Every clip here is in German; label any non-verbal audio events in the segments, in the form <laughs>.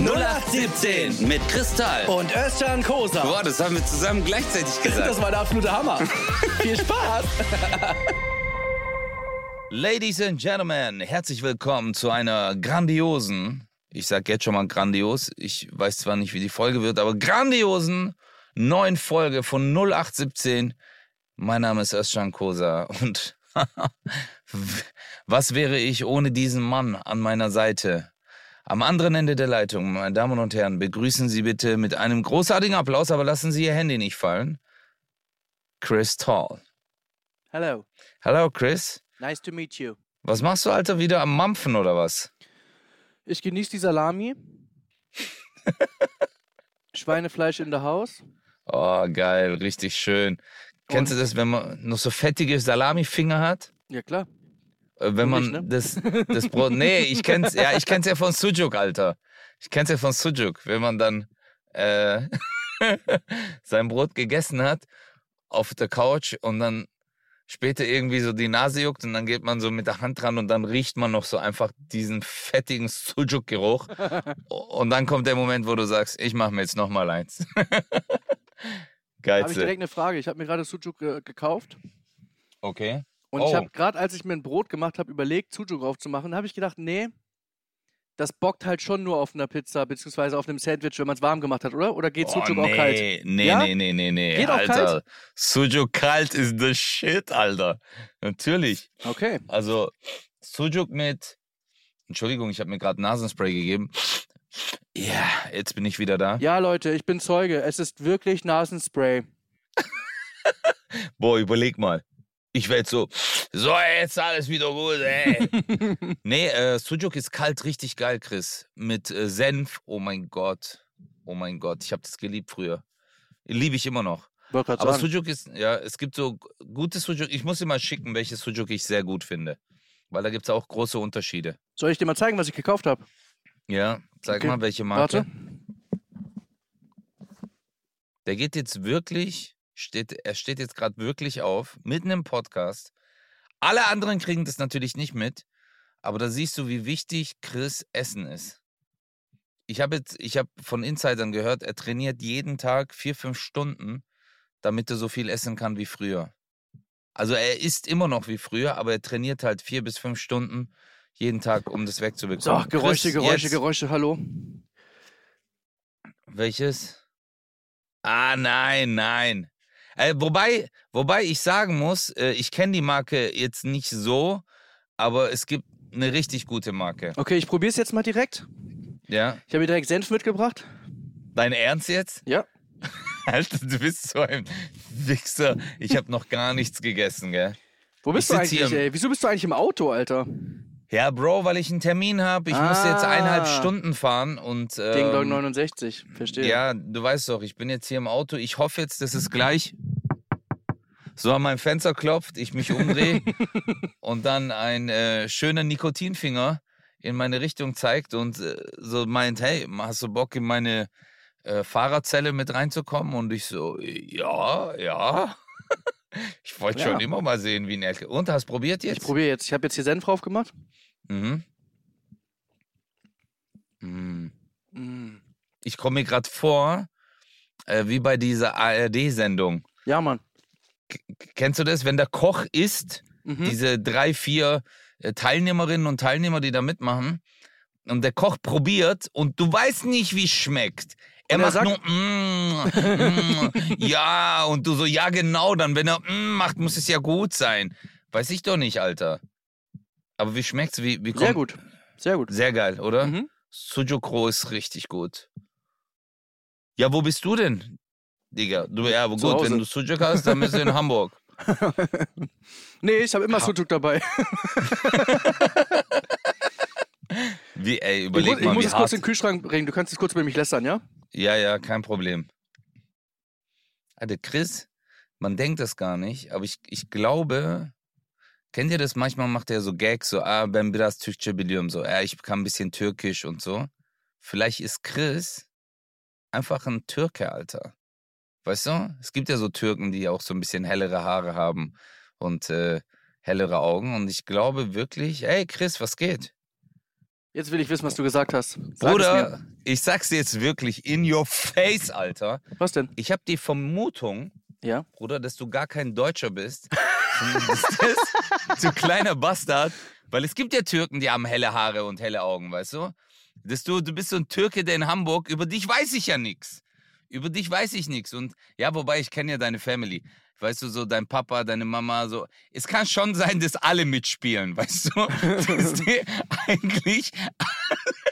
0817 mit Kristall. Und Özcan Kosa. Boah, das haben wir zusammen gleichzeitig gesagt. Das war der absolute Hammer. <laughs> Viel Spaß. Ladies and Gentlemen, herzlich willkommen zu einer grandiosen, ich sag jetzt schon mal grandios, ich weiß zwar nicht, wie die Folge wird, aber grandiosen neuen Folge von 0817. Mein Name ist Özcan Kosa und <laughs> was wäre ich ohne diesen Mann an meiner Seite? Am anderen Ende der Leitung, meine Damen und Herren, begrüßen Sie bitte mit einem großartigen Applaus, aber lassen Sie Ihr Handy nicht fallen. Chris Tall. Hello. Hallo Chris. Nice to meet you. Was machst du, Alter, wieder am Mampfen oder was? Ich genieße die Salami. <laughs> Schweinefleisch in der Haus. Oh, geil, richtig schön. Kennst du das, wenn man noch so fettige Salamifinger hat? Ja, klar. Äh, Wenn man nicht, ne? das, <laughs> das Brot. Nee, ich kenn's, ja, ich kenn's ja von Sujuk, Alter. Ich kenn's ja von Sujuk, wenn man dann äh, <laughs> sein Brot gegessen hat auf der Couch und dann später irgendwie so die Nase juckt und dann geht man so mit der Hand dran und dann riecht man noch so einfach diesen fettigen Sujuk-Geruch. <laughs> und dann kommt der Moment, wo du sagst, ich mache mir jetzt noch mal eins. Habe ich direkt eine Frage. Ich habe mir gerade Sujuk ge gekauft. Okay. Und ich Oh. habe gerade, als ich mir ein Brot gemacht habe, überlegt, Sujuk draufzumachen, habe ich gedacht, nee, das bockt halt schon nur auf einer Pizza, beziehungsweise auf einem Sandwich, wenn man es warm gemacht hat, oder? Oder geht Sujuk oh, auch nee, kalt? Nee, Ja? nee, nee, nee, nee. Geht auch Alter. kalt? Sujuk kalt ist the shit, Alter. Natürlich. Okay. Also, Sujuk mit. Entschuldigung, ich habe mir gerade Nasenspray gegeben. Ja, jetzt bin ich wieder da. Ja, Leute, ich bin Zeuge. Es ist wirklich Nasenspray. <laughs> Boah, überleg mal. Ich werde so, so, jetzt alles wieder gut, ey. <laughs> nee, äh, Sujuk ist kalt richtig geil, Chris. Mit äh, Senf. Oh mein Gott. Oh mein Gott. Ich habe das geliebt früher. Liebe ich immer noch. Aber sagen. Sujuk ist, ja, es gibt so gute Sujuk. Ich muss dir mal schicken, welches Sujuk ich sehr gut finde. Weil da gibt es auch große Unterschiede. Soll ich dir mal zeigen, was ich gekauft habe? Ja, sag Okay, mal, welche Marke. Warte. Der geht jetzt wirklich, steht, er steht jetzt gerade wirklich auf, mitten im Podcast. Alle anderen kriegen das natürlich nicht mit, aber da siehst du, wie wichtig Chris Essen ist. Ich habe jetzt, ich habe von Insidern gehört, er trainiert jeden Tag vier, fünf Stunden, damit er so viel essen kann wie früher. Also er isst immer noch wie früher, aber er trainiert halt vier bis fünf Stunden jeden Tag, um das So, wegzubekommen. Geräusche, Chris, Geräusche, jetzt- Geräusche, hallo. Welches? Ah, nein, nein. Äh, wobei, wobei ich sagen muss, äh, ich kenne die Marke jetzt nicht so, aber es gibt eine richtig gute Marke. Okay, ich probiere es jetzt mal direkt. Ja? Ich habe hier direkt Senf mitgebracht. Dein Ernst jetzt? Ja. <laughs> Alter, du bist so ein Wichser. Ich habe noch gar nichts gegessen, gell? Wo bist Ich du eigentlich, im- ey? Wieso bist du eigentlich im Auto, Alter? Ja, Bro, weil ich einen Termin habe. Ich muss jetzt eineinhalb Ah. Stunden fahren und. Ähm, Ding Dong 69, verstehe. Ja, du weißt doch, ich bin jetzt hier im Auto. Ich hoffe jetzt, dass es gleich so an mein Fenster klopft, ich mich umdrehe <laughs> und dann ein äh, schöner Nikotinfinger in meine Richtung zeigt und äh, so meint, hey, hast du Bock in meine äh, Fahrerzelle mit reinzukommen? Und ich so, ja, ja. Ich wollte Ja. schon immer mal sehen, wie ein Elke. Und hast probiert Ich jetzt? probiere jetzt. Ich habe jetzt hier Senf drauf gemacht. mhm. Mhm. Mm. Ich komme mir gerade vor, äh, wie bei dieser ARD-Sendung. Ja, Mann. Kennst du das, wenn der Koch isst, Mhm. diese drei, vier äh, Teilnehmerinnen und Teilnehmer, die da mitmachen, und der Koch probiert und du weißt nicht, wie es schmeckt. Er Und er macht sagt- nur, mm, mm, ja, und du so, ja, genau, dann, wenn er mm, macht, muss es ja gut sein. Weiß ich doch nicht, Alter. Aber wie schmeckt's? Wie, wie Sehr gut. Sehr gut. Sehr geil, oder? Mhm. Sujokro ist richtig gut. Ja, wo bist du denn, Digga? Du, ja, aber Zu gut, Hause. wenn du Sujuk hast, dann bist du in Hamburg. <laughs> Nee, ich habe immer Ha- Sujuk dabei. <laughs> Wie, ey, Ich überleg muss, ich mal, muss wie es kurz in den Kühlschrank bringen. Du kannst es kurz über mich lästern, ja? Ja, ja, kein Problem. Alter, Chris, man denkt das gar nicht, aber ich, ich glaube, kennt ihr das? Manchmal macht er so Gags, so, ah, ben biraz Türkçe biliyorum, so, ja, ich kann ein bisschen Türkisch und so. Vielleicht ist Chris einfach ein Türke, Alter. Weißt du? Es gibt ja so Türken, die auch so ein bisschen hellere Haare haben und äh, hellere Augen. Und ich glaube wirklich, ey Chris, was geht? Jetzt will ich wissen, was du gesagt hast. Sag Bruder, ich sag's dir jetzt wirklich in your face, Alter. Was denn? Ich habe die Vermutung, Ja. Bruder, dass du gar kein Deutscher bist. <laughs> du kleiner Bastard. Weil es gibt ja Türken, die haben helle Haare und helle Augen, weißt du? Dass du, du bist so ein Türke, der in Hamburg, über dich weiß ich ja nichts. Über dich weiß ich nichts. Und ja, wobei ich kenne ja deine Family. Weißt du, so dein Papa, deine Mama, so. Es kann schon sein, dass alle mitspielen, <laughs> weißt du? Dass die <laughs> eigentlich.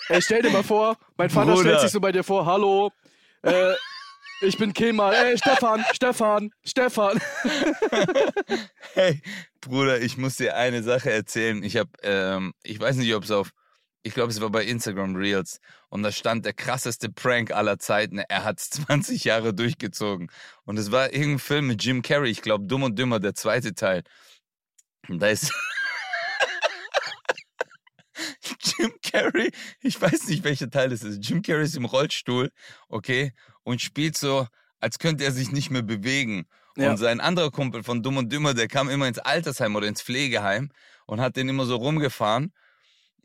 Ey, stell dir mal vor, mein Vater Bruder. stellt sich so bei dir vor, hallo, äh, ich bin Kemal, ey, Stefan, <laughs> Stefan, Stefan. Hey, Bruder, ich muss dir eine Sache erzählen. Ich habe, ähm, ich weiß nicht, ob es auf, ich glaube, es war bei Instagram Reels und da stand der krasseste Prank aller Zeiten. Er hat 20 <laughs> Jahre durchgezogen und es war irgendein Film mit Jim Carrey. Ich glaube, Dumm und Dümmer, der zweite Teil. Und da ist <laughs> Jim Carrey. Ich weiß nicht, welcher Teil es ist. Jim Carrey ist im Rollstuhl, okay, und spielt so, als könnte er sich nicht mehr bewegen. Ja. Und sein anderer Kumpel von Dumm und Dümmer, der kam immer ins Altersheim oder ins Pflegeheim und hat den immer so rumgefahren.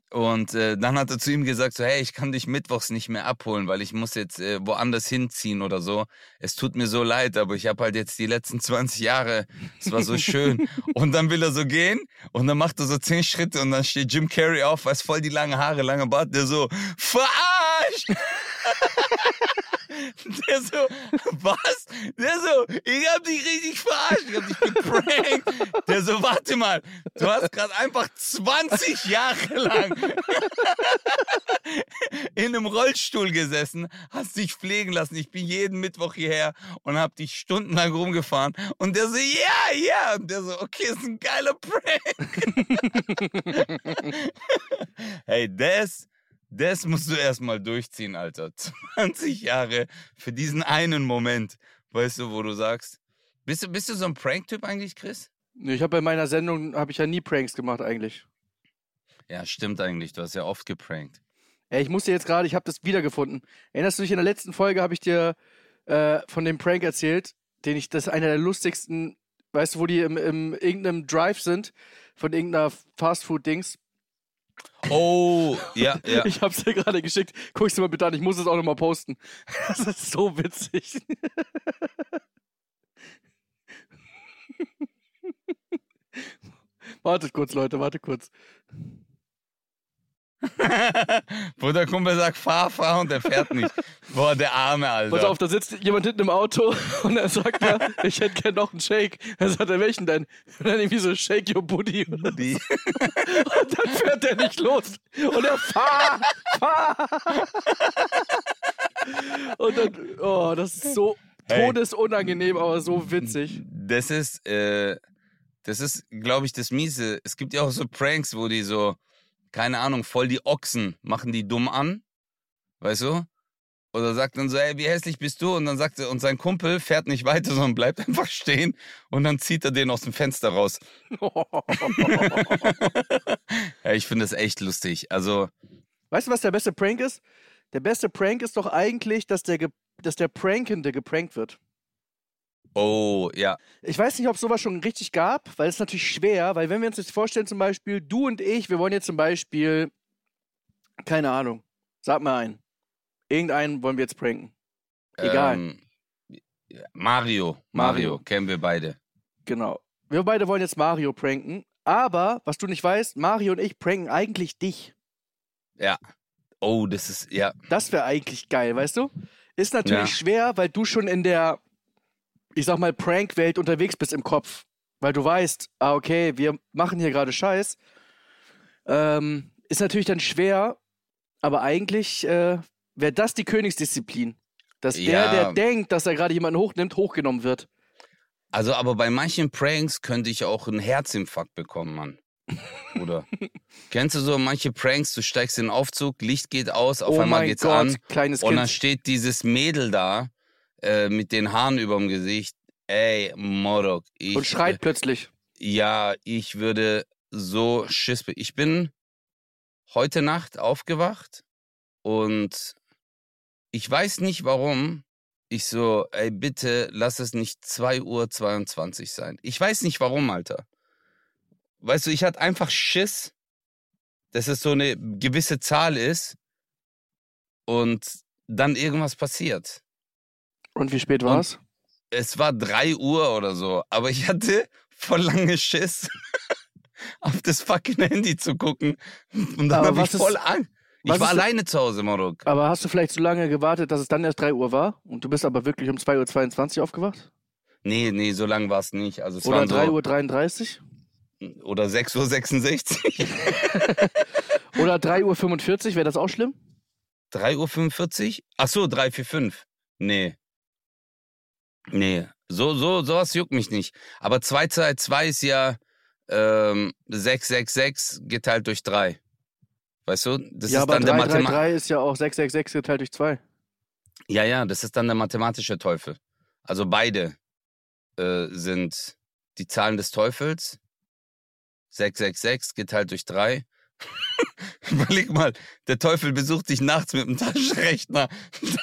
Und äh, dann hat er zu ihm gesagt, so, hey, ich kann dich mittwochs nicht mehr abholen, weil ich muss jetzt äh, woanders hinziehen oder so. Es tut mir so leid, aber ich habe halt jetzt die letzten 20 Jahre, es war so schön. und dann will er so gehen und dann macht er so 10 Schritte und dann steht Jim Carrey auf, weiß voll die lange Haare, lange Bart, der so, verarscht! Der so, was? Der so, ich hab dich richtig verarscht, ich hab dich geprankt. Der so, warte mal, du hast gerade einfach 20 Jahre lang in einem Rollstuhl gesessen, hast dich pflegen lassen. Ich bin jeden Mittwoch hierher und hab dich stundenlang rumgefahren. Und der so, ja, ja. Und der so, okay, ist ein geiler Prank. <laughs> hey, das, das musst du erstmal durchziehen, Alter. <laughs> 20 Jahre für diesen einen Moment. Weißt du, wo du sagst, bist du, bist du so ein Prank-Typ eigentlich, Chris? Ich habe bei meiner Sendung, habe ich ja nie Pranks gemacht eigentlich. Ja, stimmt eigentlich. Du hast ja oft geprankt. Ey, ich musste jetzt gerade, ich habe das wiedergefunden. Erinnerst du dich, in der letzten Folge habe ich dir äh, von dem Prank erzählt, den ich, das ist einer der lustigsten, weißt du, wo die im, im irgendeinem Drive sind, von irgendeiner Fastfood-Dings. Oh, ja, ja. Ich hab's dir gerade geschickt. Guck's dir mal bitte an, ich muss es auch nochmal posten. <laughs> Das ist so witzig. <laughs> wartet kurz, Leute, wartet kurz. <laughs> Wo der Kumpel sagt, fahr, fahr und der fährt nicht. Boah, der Arme, Alter. Pass auf, da sitzt jemand hinten im Auto <laughs> und er sagt mir, ich hätte gern noch einen Shake. Er sagt, er, welchen denn? Und dann irgendwie so, Shake your booty. Die, Und dann fährt er nicht los. Und er fahr, fahr. Und dann, oh, das ist so Hey. todesunangenehm, aber so witzig. das ist, äh, das ist, glaube ich, das Miese. Es gibt ja auch so Pranks, wo die so, keine Ahnung, voll die Ochsen machen die dumm an. Weißt du? Oder sagt dann so, ey, wie hässlich bist du? Und dann sagt er, und sein Kumpel fährt nicht weiter, <laughs> sondern bleibt einfach stehen und dann zieht er den aus dem Fenster raus. <laughs> ja, ich finde das echt lustig. Also, Weißt du, was der beste Prank ist? Der beste Prank ist doch eigentlich, dass der, dass der Prankende geprankt wird. Oh, ja. Ich weiß nicht, ob es sowas schon richtig gab, weil es natürlich schwer, weil wenn wir uns jetzt vorstellen, zum Beispiel, du und ich, wir wollen jetzt zum Beispiel, keine Ahnung, sag mal einen. Irgendeinen wollen wir jetzt pranken. Egal. Ähm, Mario, Mario, Mario. kennen wir beide. Genau. Wir beide wollen jetzt Mario pranken, aber, was du nicht weißt, Mario und ich pranken eigentlich dich. Ja. Oh, das ist, ja. Das wäre eigentlich geil, weißt du? Ist natürlich Ja. schwer, weil du schon in der, ich sag mal, Prank-Welt unterwegs bist im Kopf. Weil du weißt, ah, okay, wir machen hier gerade Scheiß. Ähm, ist natürlich dann schwer, aber eigentlich äh, wäre das die Königsdisziplin. Dass der, Ja. der denkt, dass er gerade jemanden hochnimmt, hochgenommen wird. Also, aber bei manchen Pranks könnte ich auch einen Herzinfarkt bekommen, Mann. Oder? <laughs> Kennst du so manche Pranks, du steigst in den Aufzug, Licht geht aus, auf oh einmal geht's Gott, an kleines und dann Kind. steht dieses Mädel da äh, mit den Haaren überm Gesicht. Ey, Morok, ich, Und schreit plötzlich. Ja, ich würde so Schiss. Ich bin heute Nacht aufgewacht und ich weiß nicht warum. Ich so, ey, bitte lass es nicht 2 Uhr 22 sein. Ich weiß nicht warum, Alter. Weißt du, ich hatte einfach Schiss, dass es so eine gewisse Zahl ist und dann irgendwas passiert. Und wie spät Und- war's? Es war 3 Uhr oder so, aber ich hatte voll lange Schiss, <laughs> auf das fucking Handy zu gucken. Und dann Aber habe ich ist- voll Angst. Ich war alleine zu Hause, Marok. Aber hast du vielleicht so lange gewartet, dass es dann erst 3 Uhr war? Und du bist aber wirklich um 2.22 Uhr aufgewacht? Nee, nee, so lang war es nicht. Also es Oder waren 3.33 so, oder 6.66 Uhr. <laughs> Uhr? Oder 3.45 Uhr? Wäre das auch schlimm? 3.45 Uhr? Ach so, 345. Nee. Nee. So, so, sowas juckt mich nicht. Aber 2 zu 2 ist ja ähm, 666 geteilt durch 3. Weißt du? Das ja, ist aber dann der Mathematik. 333 ist ja auch 666 geteilt durch 2. Ja, ja, das ist dann der mathematische Teufel. Also beide äh, sind die Zahlen des Teufels. 666 geteilt durch 3. <laughs> Überleg mal, der Teufel besucht dich nachts mit dem Taschenrechner.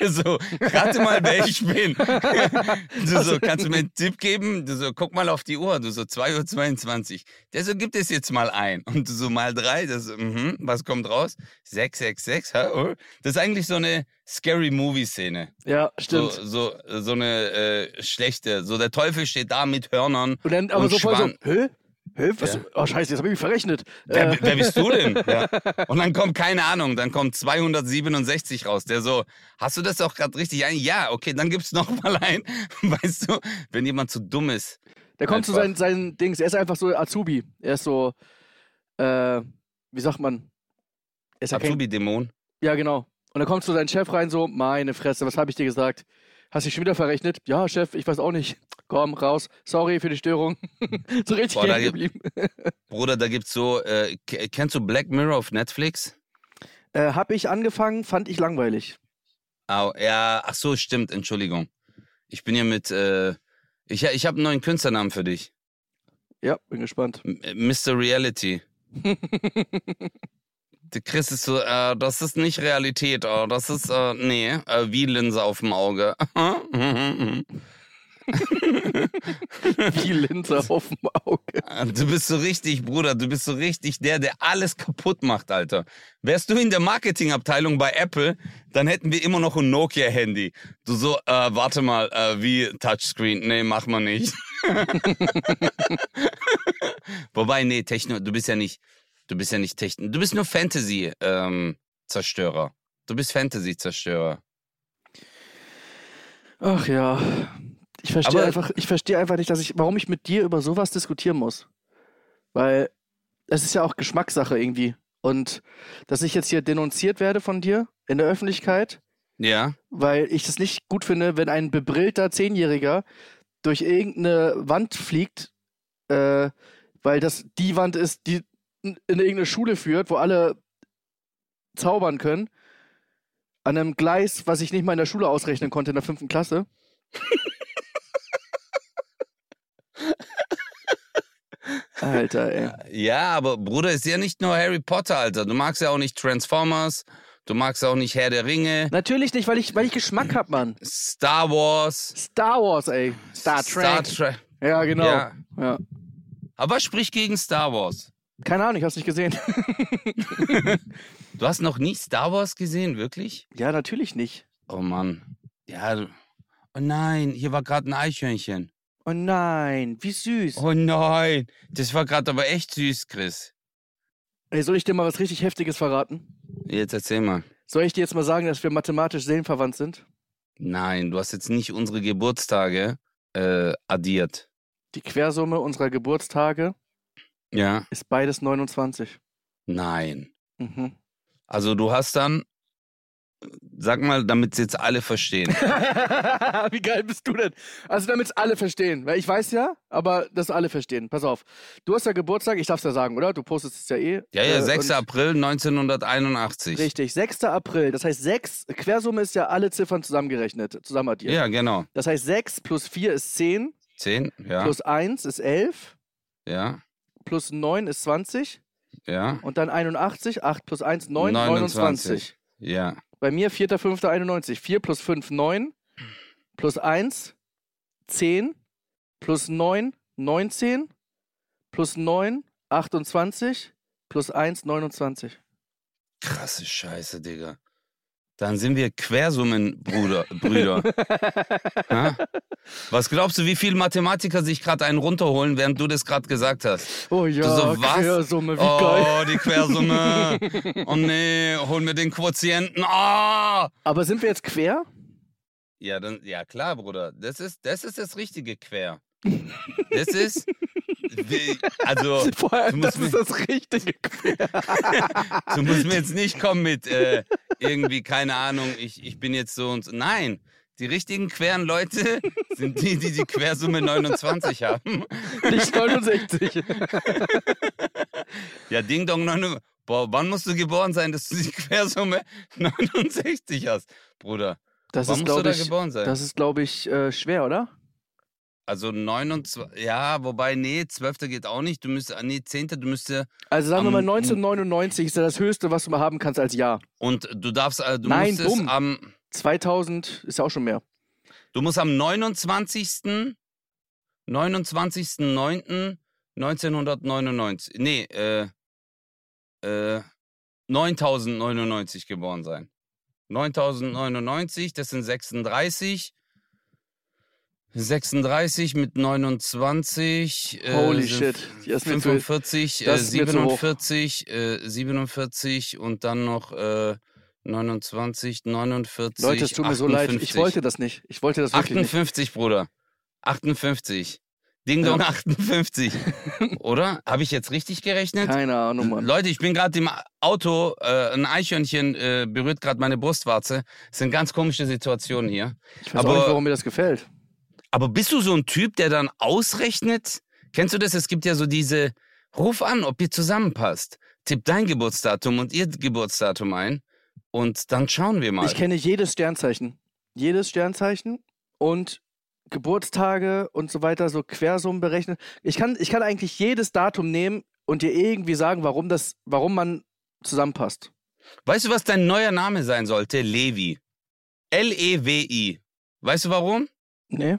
Der so, rate mal, wer ich bin. <laughs> Du so, kannst du mir einen Tipp geben? Du so, guck mal auf die Uhr. Du so, 2.22 Uhr. Der so, gib das jetzt mal ein. Und du so, mal 3. Das so, mhm, was kommt raus? 666. hä? Oh. Das ist eigentlich so eine Scary Movie-Szene. Ja, So, stimmt. so, so eine äh, schlechte. So, der Teufel steht da mit Hörnern. und dann aber und so voll so, hä? Hä? Was? Ja. Oh, scheiße, jetzt habe ich mich verrechnet. Wer, Äh, wer bist du denn? <laughs> Ja. Und dann kommt, keine Ahnung, dann kommt 267 raus. Der so, hast du das auch gerade richtig ein? Ja, okay, dann gibt's noch mal ein. <laughs> Weißt du, wenn jemand zu dumm ist. der kommt zu einfach. seinen, seinen Dings. Er ist einfach so Azubi. Er ist so, äh, wie sagt man? Er Azubi-Dämon. Ja, genau. Und dann kommt zu seinem Chef rein, so, meine Fresse, was habe ich dir gesagt? Hast dich schon wieder verrechnet? Ja, Chef, ich weiß auch nicht. Komm, raus. Sorry für die Störung. <laughs> so richtig Boah, da geblieben. <laughs> Bruder, da gibt's so, äh, kennst du Black Mirror auf Netflix? Äh, hab ich angefangen, fand ich langweilig. Au, ja, ach so, stimmt, Entschuldigung. Ich bin ja mit, äh, ich, ich habe einen neuen Künstlernamen für dich. Ja, bin gespannt. M- Mr. Reality. Der Chris ist so, äh, das ist nicht Realität, äh, das ist, äh, nee, äh, wie Linse auf dem Auge. <laughs> <laughs> Wie Linse auf dem Auge. Du bist so richtig, Bruder, du bist so richtig der, der alles kaputt macht, Alter. Wärst du in der Marketingabteilung bei Apple, dann hätten wir immer noch ein Nokia-Handy. Du so, äh, warte mal, äh, wie Touchscreen? Nee, mach mal nicht. <laughs> Wobei, nee, Techno, du bist ja nicht, du bist ja nicht Techno, du bist nur Fantasy-Zerstörer. du bist Fantasy-Zerstörer. Ach ja. Ich verstehe Aber- einfach, ich verstehe einfach nicht, dass ich, warum ich mit dir über sowas diskutieren muss. Weil es ist ja auch Geschmackssache irgendwie. Und dass ich jetzt hier denunziert werde von dir in der Öffentlichkeit, Ja, weil ich es nicht gut finde, wenn ein bebrillter Zehnjähriger durch irgendeine Wand fliegt, äh, weil das die Wand ist, die in irgendeine Schule führt, wo alle zaubern können, an einem Gleis, was ich nicht mal in der Schule ausrechnen konnte in der fünften Klasse. <laughs> Alter, ey. Ja, aber Bruder ist ja nicht nur Harry Potter, Alter. Du magst ja auch nicht Transformers, du magst auch nicht Herr der Ringe, Natürlich nicht, weil ich, weil ich Geschmack hab, Mann. Star Wars, Star Wars, ey. Star Trek. Star Trek. ja, genau. Ja. Ja. Aber was spricht gegen Star Wars? Keine Ahnung, ich hab's nicht gesehen. <laughs> Du hast noch nie Star Wars gesehen, wirklich? ja, natürlich nicht. Oh Mann. Ja, du- oh nein, hier war gerade ein Eichhörnchen. Oh nein, wie süß. Oh nein, das war gerade aber echt süß, Chris. Ey, soll ich dir mal was richtig Heftiges verraten? Jetzt erzähl mal. Soll ich dir jetzt mal sagen, dass wir mathematisch seelenverwandt sind? Nein, du hast jetzt nicht unsere Geburtstage äh, addiert. Die Quersumme unserer Geburtstage Ja? ist beides 29. Nein. Mhm. Also du hast dann, sag mal, damit jetzt alle verstehen. <laughs> Wie geil bist du denn? Also, damit es alle verstehen. Weil ich weiß ja, aber dass alle verstehen. Pass auf. Du hast ja Geburtstag, ich darf's ja sagen, oder? Du postest es ja eh. Ja, ja, Äh, 6. und- April 1981. Richtig, 6. April. Das heißt, 6, Quersumme ist ja alle Ziffern zusammengerechnet, zusammenaddiert. Ja, genau. Das heißt, 6 plus 4 ist 10, 10, ja, plus 1 ist 11, ja, plus 9 ist 20 ja, und dann 81, 8 plus 1, 9, 29. 29. ja. Bei mir 4.5.91. 4 plus 5, 9. Plus 1, 10. Plus 9, 19. Plus 9, 28. Plus 1, 29. Krasse Scheiße, Digga. Dann sind wir Quersummenbrüder. Brüder. <laughs> Ja? Was glaubst du, wie viele Mathematiker sich gerade einen runterholen, während du das gerade gesagt hast? Oh ja, so? Quersumme, wie oh, geil. die Quersumme. <laughs> oh nee, hol mir den Quotienten. Ah! Aber sind wir jetzt quer? Ja, dann, ja klar, Bruder. Das ist, das ist das richtige Quer. <laughs> Das ist, also, <laughs> Vor allem, du das musst ist das richtige <laughs> du musst mir jetzt nicht kommen mit äh, irgendwie, keine Ahnung, ich, ich bin jetzt so und so. Nein, die richtigen queren Leute <laughs> sind die, die die Quersumme 29 haben. Nicht 69. Ja, Ding Dong 99. Boah, wann musst du geboren sein, dass du die Quersumme 69 hast, Bruder? Das wann ist, musst du da ich, geboren sein? das ist, glaube ich, äh, schwer, oder? Also 29, ja, wobei, nee, 12. geht auch nicht. Du müsstest, nee, 10. du müsstest, Also sagen wir mal, Am- 1999 ist ja das Höchste, was du mal haben kannst als Jahr. und du darfst, äh, du Nein, musstest dumm. am, 2000 ist ja auch schon mehr. du musst am 29. 29.09.1999, nee, äh, äh, 9099 geboren sein. 9099, das sind 36. 36 mit 29. äh, Holy sind shit. Zu- 45, äh, das ist mir zu hoch. 47, äh, 47 und dann noch äh, 29, 49. Leute, es tut mir so leid. Ich 58. wollte das nicht. Ich wollte das wirklich nicht. 58, Bruder. 58. Ding Dong Ja. 58. <laughs> Oder? Habe ich jetzt richtig gerechnet? Keine Ahnung, Mann. Leute, ich bin gerade im Auto, äh, ein Eichhörnchen äh, berührt gerade meine Brustwarze. Das sind ganz komische Situationen hier. Ich weiß auch aber- nicht, warum mir das gefällt. Aber bist du so ein Typ, der dann ausrechnet? Kennst du das? Es gibt ja so diese, ruf an, ob ihr zusammenpasst. Tipp dein Geburtsdatum und ihr Geburtsdatum ein und dann schauen wir mal. Ich kenne jedes Sternzeichen. Jedes Sternzeichen und Geburtstage und so weiter, so Quersummen berechnen. Ich kann, ich kann eigentlich jedes Datum nehmen und dir irgendwie sagen, warum, das, warum man zusammenpasst. Weißt du, was dein neuer Name sein sollte? Levi. L-E-W-I. Weißt du warum? Nee?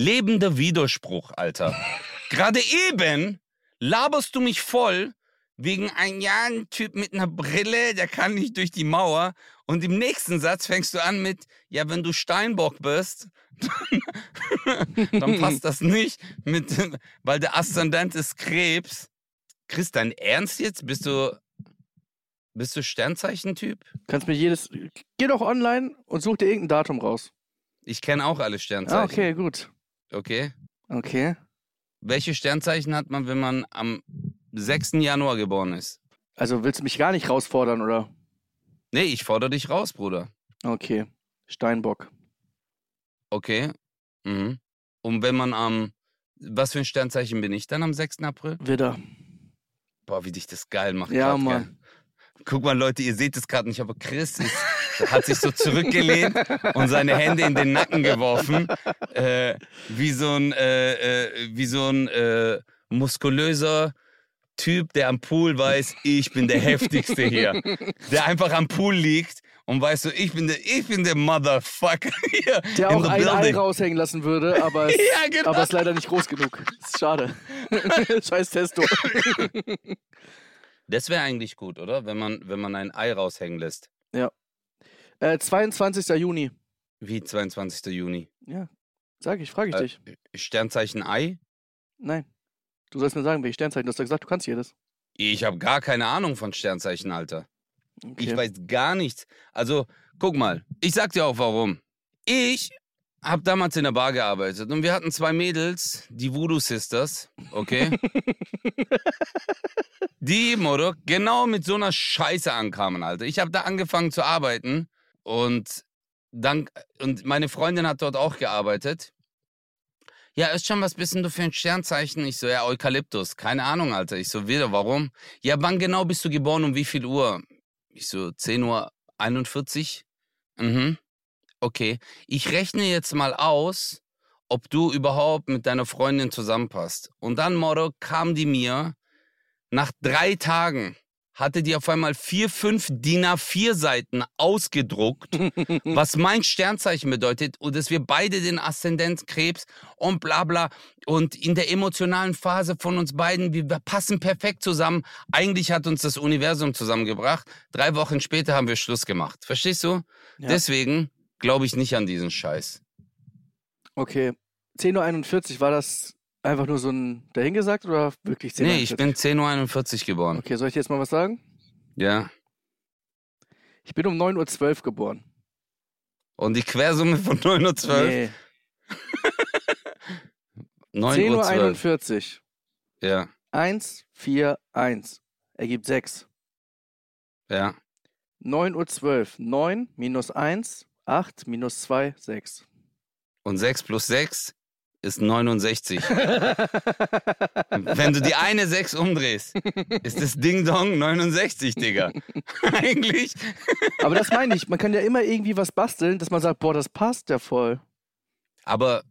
Lebender Widerspruch, Alter. <laughs> Gerade eben laberst du mich voll wegen ein ja, ein Typ mit einer Brille, der kann nicht durch die Mauer. Und im nächsten Satz fängst du an mit, ja, wenn du Steinbock bist, dann, <laughs> dann passt das nicht, mit, weil der Aszendent ist Krebs. Chris, dein Ernst jetzt? Bist du, bist du Sternzeichentyp? Kannst mir jedes. Geh doch online und such dir irgendein Datum raus. Ich kenne auch alle Sternzeichen. Ah, okay, gut. Okay. Okay. Welche Sternzeichen hat man, wenn man am 6. Januar geboren ist? Also willst du mich gar nicht rausfordern, oder? Nee, ich fordere dich raus, Bruder. Okay. Steinbock. Okay. Mhm. Und wenn man am. Was für ein Sternzeichen bin ich dann am 6. April? Widder. Boah, wie dich das geil macht. Ja, grad, Mann. Gell? Guck mal, Leute, ihr seht es gerade nicht, aber Chris ist, hat sich so zurückgelehnt und seine Hände in den Nacken geworfen. Äh, wie so ein, äh, äh, wie so ein äh, muskulöser Typ, der am Pool weiß, ich bin der heftigste hier. Der einfach am Pool liegt und weiß so, ich bin der, ich bin der Motherfucker hier. Der auch ein Ei raushängen lassen würde, aber es, <laughs> Ja, genau. aber ist leider nicht groß genug. Ist schade. <laughs> Scheiß Testo. Das wäre eigentlich gut, oder? Wenn man, wenn man ein Ei raushängen lässt. Äh, 22. Juni. Wie 22. Juni. Ja. Sag ich, frage ich Äh, dich. Sternzeichen Ei? Nein. Du sollst mir sagen, welche Sternzeichen. Du hast ja gesagt, du kannst jedes. Ich habe gar keine Ahnung von Sternzeichen, Alter. Okay. Ich weiß gar nichts. Also, guck mal, ich sag dir auch warum. Ich habe damals in der Bar gearbeitet und wir hatten zwei Mädels, die Voodoo Sisters, okay? <laughs> die, Moro, genau mit so einer Scheiße ankamen, Alter. Ich habe da angefangen zu arbeiten und dann, und meine Freundin hat dort auch gearbeitet. Ja, ist schon was bist denn du für ein Sternzeichen? Ich so, ja, Eukalyptus. Keine Ahnung, Alter. Ich so, wieder, warum? Ja, wann genau bist du geboren? Um wie viel Uhr? Ich so, 10 Uhr 41. Mhm. Okay. Ich rechne jetzt mal aus, ob du überhaupt mit deiner Freundin zusammenpasst. Und dann, Moro, kam die mir, nach drei Tagen hatte die auf einmal vier, fünf DIN A4 Seiten ausgedruckt, <laughs> was mein Sternzeichen bedeutet und dass wir beide den Aszendent Krebs und bla bla und in der emotionalen Phase von uns beiden, wir passen perfekt zusammen. Eigentlich hat uns das Universum zusammengebracht. Drei Wochen später haben wir Schluss gemacht. Verstehst du? Ja. Deswegen glaube ich nicht an diesen Scheiß. Okay. 10.41 Uhr, war das einfach nur so ein dahingesagt oder wirklich 10.41 Nee, ich bin 10.41 Uhr geboren. Okay, soll ich dir jetzt mal was sagen? Ja. Ich bin um 9.12 Uhr geboren. Und die Quersumme von 9 Uhr 12? Nee. <laughs> 9 Uhr 12. 10.41 Uhr. Ja, 1, 4, 1. Ergibt 6. ja. 9.12 Uhr. 9 minus 1, 8 minus 2, 6. Und 6 plus 6 ist 69. Wenn du die eine 6 umdrehst, ist das Ding Dong 69, Digga. <laughs> Eigentlich. Aber das meine ich. Man kann ja immer irgendwie was basteln, dass man sagt, boah, das passt ja voll. Aber,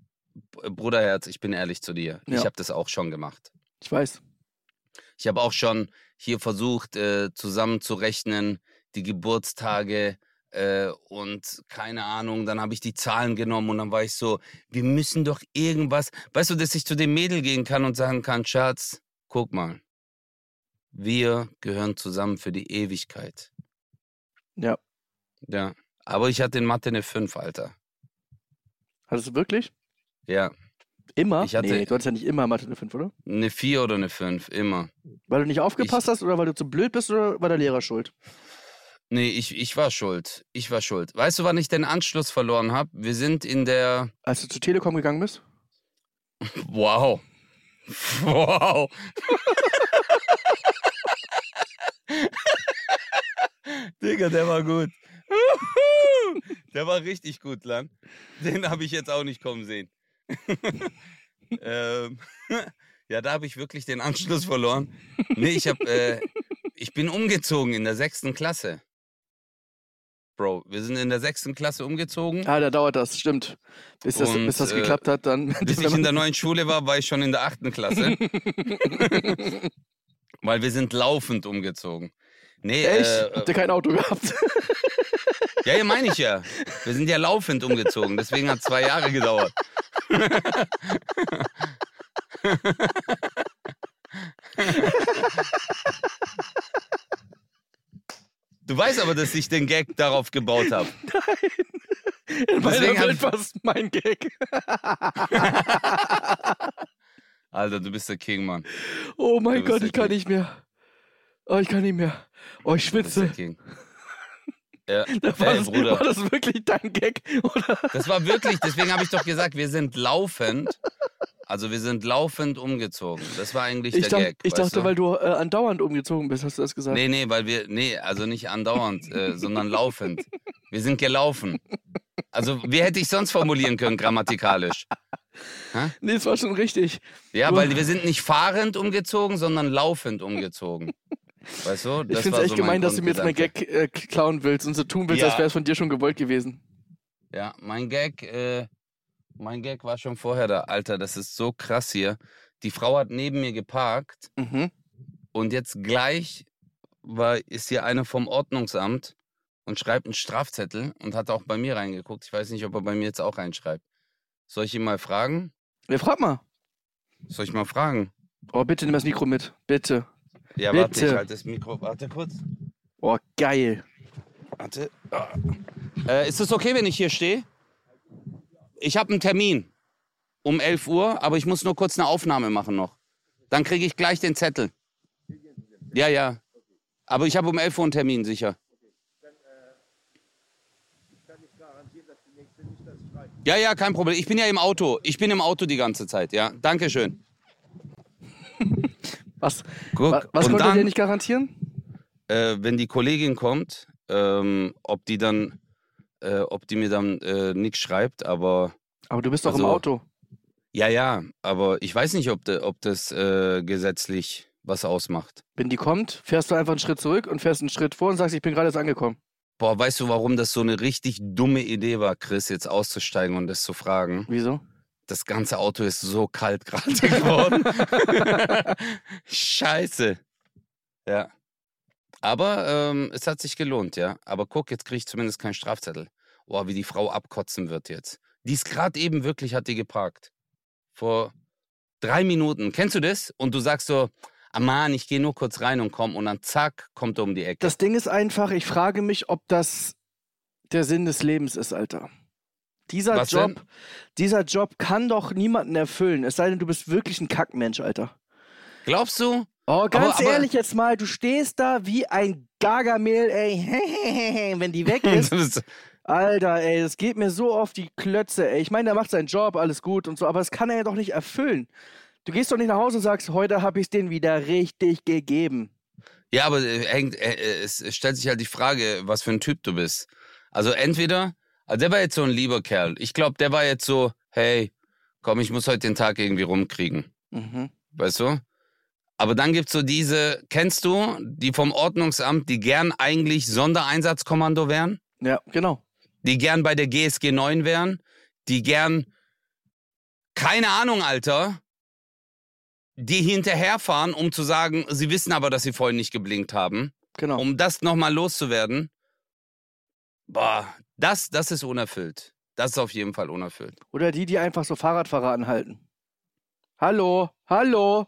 Bruderherz, ich bin ehrlich zu dir. Ja. Ich habe das auch schon gemacht. Ich weiß. Ich habe auch schon hier versucht, äh, zusammenzurechnen, die Geburtstage äh, und keine Ahnung. Dann habe ich die Zahlen genommen und dann war ich so, wir müssen doch irgendwas. Weißt du, dass ich zu dem Mädel gehen kann und sagen kann, Schatz, guck mal, wir gehören zusammen für die Ewigkeit. Ja. Ja. Aber ich hatte in Mathe eine 5, Alter. Hattest du wirklich? Ja. Immer? Ich hatte- nee, du hattest ja nicht immer Mathe eine 5, oder? Eine 4 oder eine 5, immer. Weil du nicht aufgepasst hast oder weil du zu blöd bist oder war der Lehrer schuld? Nee, ich, ich war schuld. Ich war schuld. Weißt du, wann ich den Anschluss verloren habe? Wir sind in der. Als du zur Telekom gegangen bist? <laughs> Wow. Wow. <laughs> Digga, der war gut. <laughs> Der war richtig gut, Lan. Den habe ich jetzt auch nicht kommen sehen. ähm, ja, da habe ich wirklich den Anschluss verloren. Nee, ich habe, äh, ich bin umgezogen in der sechsten Klasse. Bro, wir sind in der sechsten Klasse umgezogen. Ah, da dauert das, stimmt. Bis das, Und, bis das äh, geklappt hat, dann. <laughs> Bis ich in der neuen Schule war, war ich schon in der achten Klasse. <laughs> Weil wir sind laufend umgezogen. Nee, Echt? äh, Habt ihr kein Auto gehabt? <laughs> ja, ja, meine ich ja. Wir sind ja laufend umgezogen, deswegen hat zwei Jahre gedauert. Du weißt aber, dass ich den Gag darauf gebaut habe. <laughs> In meiner Deswegen hab Welt war es mein Gag. <laughs> Alter, du bist der King, Mann. Oh mein Gott, ich kann King. nicht mehr. Oh, ich kann nicht mehr. Oh, ich Du bist der schwitze. King. Ja, <laughs> Da war, ey, das, Bruder. war das wirklich dein Gag? Oder? Das war wirklich, deswegen habe ich doch gesagt, wir sind laufend. Also wir sind laufend umgezogen. Das war eigentlich Ich, der dacht, Gag. ich dachte, du? weil du äh, andauernd umgezogen bist, hast du das gesagt. Nee, nee, weil wir, nee, also nicht andauernd, äh, sondern laufend. Wir sind gelaufen. Also, wie hätte ich sonst formulieren können, grammatikalisch? Nee, es war schon richtig. Ja, Du- weil wir sind nicht fahrend umgezogen, sondern laufend umgezogen. Weißt du? Ich finde es echt gemein, dass du mir jetzt mein Gag äh, klauen willst und so tun willst, Ja. als wäre es von dir schon gewollt gewesen. Ja, mein Gag, äh, mein Gag war schon vorher da. Alter, das ist so krass hier. Die Frau hat neben mir geparkt Mhm. und jetzt gleich war, ist hier eine vom Ordnungsamt und schreibt einen Strafzettel und hat auch bei mir reingeguckt. Ich weiß nicht, ob er bei mir jetzt auch reinschreibt. Soll ich ihn mal fragen? Ja, frag mal. Soll ich mal fragen? Oh, bitte nimm das Mikro mit. Bitte. Ja, warte, Bitte. ich halte das Mikro. Warte kurz. Oh, geil. Warte. Äh, ist es okay, wenn ich hier stehe? Ich habe einen Termin um 11 Uhr, aber ich muss nur kurz eine Aufnahme machen noch. Dann kriege ich gleich den Zettel. Ja, ja. Aber ich habe um 11 Uhr einen Termin, sicher. Ja, ja, kein Problem. Ich bin ja im Auto. Ich bin im Auto die ganze Zeit, ja. Dankeschön. <laughs> Was, Guck, wa- was konnte dann, nicht garantieren? äh, wenn die Kollegin kommt, ähm, ob die dann, äh, ob die mir dann äh, nichts schreibt, aber Aber du bist doch im also- Auto. Ja, ja, aber ich weiß nicht, ob, de, ob das äh, gesetzlich was ausmacht. Wenn die kommt, fährst du einfach einen Schritt zurück und fährst einen Schritt vor und sagst, ich bin gerade jetzt angekommen. Boah, weißt du, warum das so eine richtig dumme Idee war, Chris, jetzt auszusteigen und das zu fragen? Wieso? Das ganze Auto ist so kalt <laughs> gerade geworden. <laughs> Scheiße. Ja. Aber ähm, es hat sich gelohnt, ja. Aber guck, jetzt kriege ich zumindest keinen Strafzettel. Boah, wie die Frau abkotzen wird jetzt. Die ist gerade eben wirklich, hat die geparkt. Vor drei Minuten. Kennst du das? Und du sagst so, ah Mann, ich gehe nur kurz rein und komm. Und dann zack, kommt er um die Ecke. Das Ding ist einfach, ich frage mich, ob das der Sinn des Lebens ist, Alter. Dieser Was Job, denn? dieser Job kann doch niemanden erfüllen. Es sei denn, du bist wirklich ein Kackmensch, Alter. Glaubst du? Oh, ganz aber- ehrlich jetzt mal, du stehst da wie ein Gargamel, ey. <laughs> Wenn die weg <laughs> ist, Alter, ey, das geht mir so auf die Klötze, ey. Ich meine, der macht seinen Job, alles gut und so, aber das kann er ja doch nicht erfüllen. Du gehst doch nicht nach Hause und sagst, heute habe ich den wieder richtig gegeben. ja, aber äh, hängt, äh, äh, es es stellt sich halt die Frage, was für ein Typ du bist. Also entweder, also der war jetzt so ein lieber Kerl. Ich glaube, der war jetzt so, hey, komm, ich muss heute den Tag irgendwie rumkriegen. Mhm. Weißt du? Aber dann gibt's so diese, kennst du, die vom Ordnungsamt, die gern eigentlich Sondereinsatzkommando wären? Ja, genau. die gern bei der GSG 9 wären, die gern, keine Ahnung, Alter, die hinterherfahren, um zu sagen, sie wissen aber, dass sie vorhin nicht geblinkt haben, Genau. um das nochmal loszuwerden. Boah, das, das ist unerfüllt. Das ist auf jeden Fall unerfüllt. Oder die, die einfach so Fahrradfahrer anhalten. Hallo, hallo.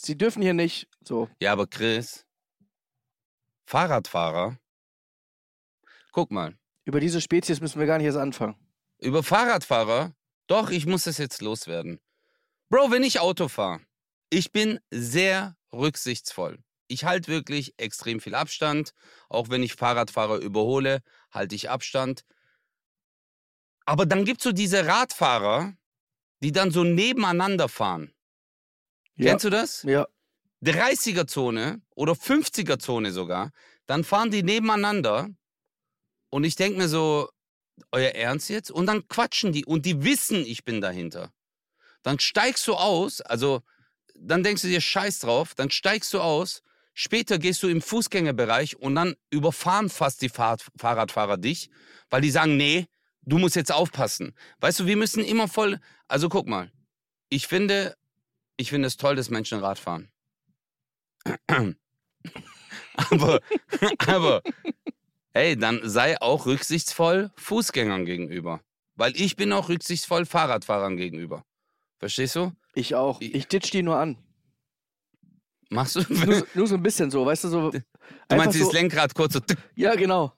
Sie dürfen hier nicht. So. Ja, aber Chris, Fahrradfahrer, guck mal, Über diese Spezies müssen wir gar nicht erst anfangen. Über Fahrradfahrer? Doch, ich muss es jetzt loswerden. Bro, wenn ich Auto fahre, ich bin sehr rücksichtsvoll. Ich halte wirklich extrem viel Abstand. Auch wenn ich Fahrradfahrer überhole, halte ich Abstand. Aber dann gibt es so diese Radfahrer, die dann so nebeneinander fahren. Ja. Kennst du das? Ja. 30er-Zone oder 50er-Zone sogar, dann fahren die nebeneinander und ich denke mir so, euer Ernst jetzt? Und dann quatschen die und die wissen, ich bin dahinter. Dann steigst du aus, also dann denkst du dir Scheiß drauf, dann steigst du aus, später gehst du im Fußgängerbereich und dann überfahren fast die Fahrrad Fahrradfahrer dich, weil die sagen, nee, du musst jetzt aufpassen. Weißt du, wir müssen immer voll, also guck mal, ich finde, ich finde es toll, dass Menschen Rad fahren. <clears throat> aber, <laughs> aber, hey, dann sei auch rücksichtsvoll Fußgängern gegenüber. Weil ich bin auch rücksichtsvoll Fahrradfahrern gegenüber. Verstehst du? Ich auch. Ich- Ich ditch die nur an. Machst du? Nur, <laughs> nur so ein bisschen so, weißt du, so. Du meinst so, dieses Lenkrad kurz so. Ja, genau.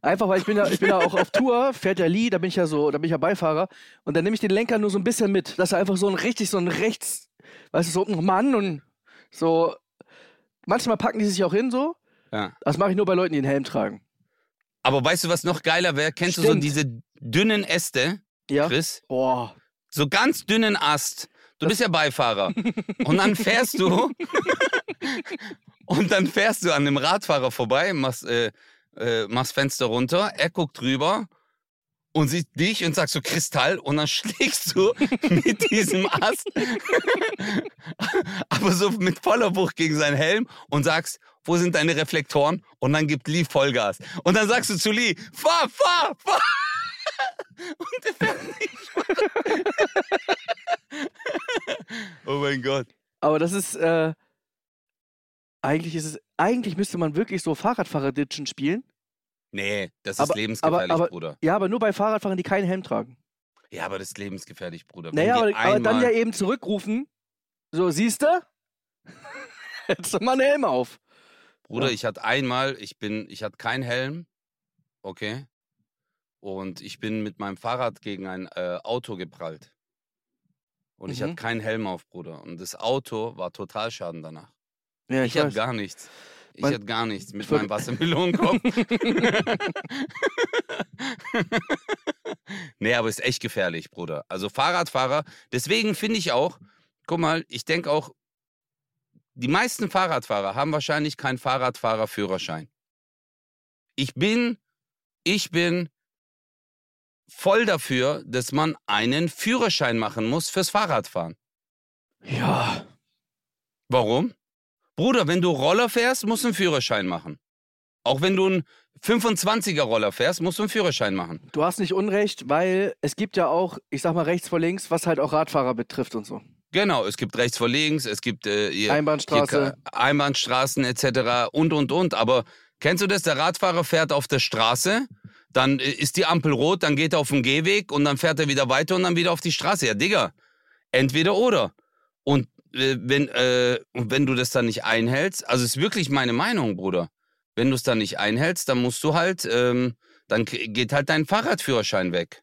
Einfach, weil ich bin ja, ich bin ja auch auf Tour, fährt der Lee, da bin ich ja so, da bin ich ja Beifahrer. Und dann nehme ich den Lenker nur so ein bisschen mit, dass er einfach so ein richtig, so ein rechts, weißt du, so ein Mann und so. Manchmal packen die sich auch hin so. Ja. Das mache ich nur bei Leuten, die einen Helm tragen. Aber weißt du, was noch geiler wäre? Kennst du so Stimmt. diese dünnen Äste, Ja. Chris? Oh. So ganz dünnen Ast. Du bist ja Beifahrer. <laughs> Und dann fährst du. <laughs> und dann fährst du an dem Radfahrer vorbei, machst, äh, äh, machst Fenster runter, er guckt drüber und sieht dich und sagt so Kristall und dann <laughs> schlägst du mit diesem Ast, <laughs> aber so mit voller Wucht gegen seinen Helm und sagst, wo sind deine Reflektoren? Und dann gibt Lee Vollgas. Und dann sagst du zu Lee, fahr, fahr, fahr. <laughs> Und der fährt nicht. oh mein Gott. Aber das ist, äh, eigentlich ist es, eigentlich müsste man wirklich so Fahrradfahrer-Ditchen spielen. Nee, das ist Aber- lebensgefährlich, aber- aber- Bruder. Ja, aber nur bei Fahrradfahrern, die keinen Helm tragen. Ja, aber das ist lebensgefährlich, Bruder. Wenn Naja, aber, aber dann ja eben zurückrufen. So, siehst du? <laughs> Du mal einen Helm auf. Bruder, Ja. ich hatte einmal, ich bin, ich hatte keinen Helm, okay, und ich bin mit meinem Fahrrad gegen ein äh, Auto geprallt. Und ich Mhm. hatte keinen Helm auf, Bruder. Und das Auto war Totalschaden danach. Ja, Ich, hatte gar nichts. Ich hatte gar nichts mit meinem Wassermelonenkopf. <laughs> nee, aber ist echt gefährlich, Bruder. Also Fahrradfahrer, deswegen finde ich auch, guck mal, ich denke auch, die meisten Fahrradfahrer haben wahrscheinlich keinen Fahrradfahrerführerschein. Ich bin, ich bin voll dafür, dass man einen Führerschein machen muss fürs Fahrradfahren. Ja. Warum? Bruder, wenn du Roller fährst, musst du einen Führerschein machen. Auch wenn du einen 25er Roller fährst, musst du einen Führerschein machen. Du hast nicht Unrecht, weil es gibt ja auch, ich sag mal rechts vor links, was halt auch Radfahrer betrifft und so. Genau, es gibt rechts vor links, es gibt äh, hier, Einbahnstraße. Hier, Einbahnstraßen etc. und und und. Aber kennst du das? Der Radfahrer fährt auf der Straße, dann äh, ist die Ampel rot, dann geht er auf den Gehweg und dann fährt er wieder weiter und dann wieder auf die Straße. Ja, Digga, entweder oder. Und wenn, äh, und wenn du das dann nicht einhältst, also ist wirklich meine Meinung, Bruder. Wenn du es dann nicht einhältst, dann musst du halt, ähm, dann geht halt dein Fahrradführerschein weg.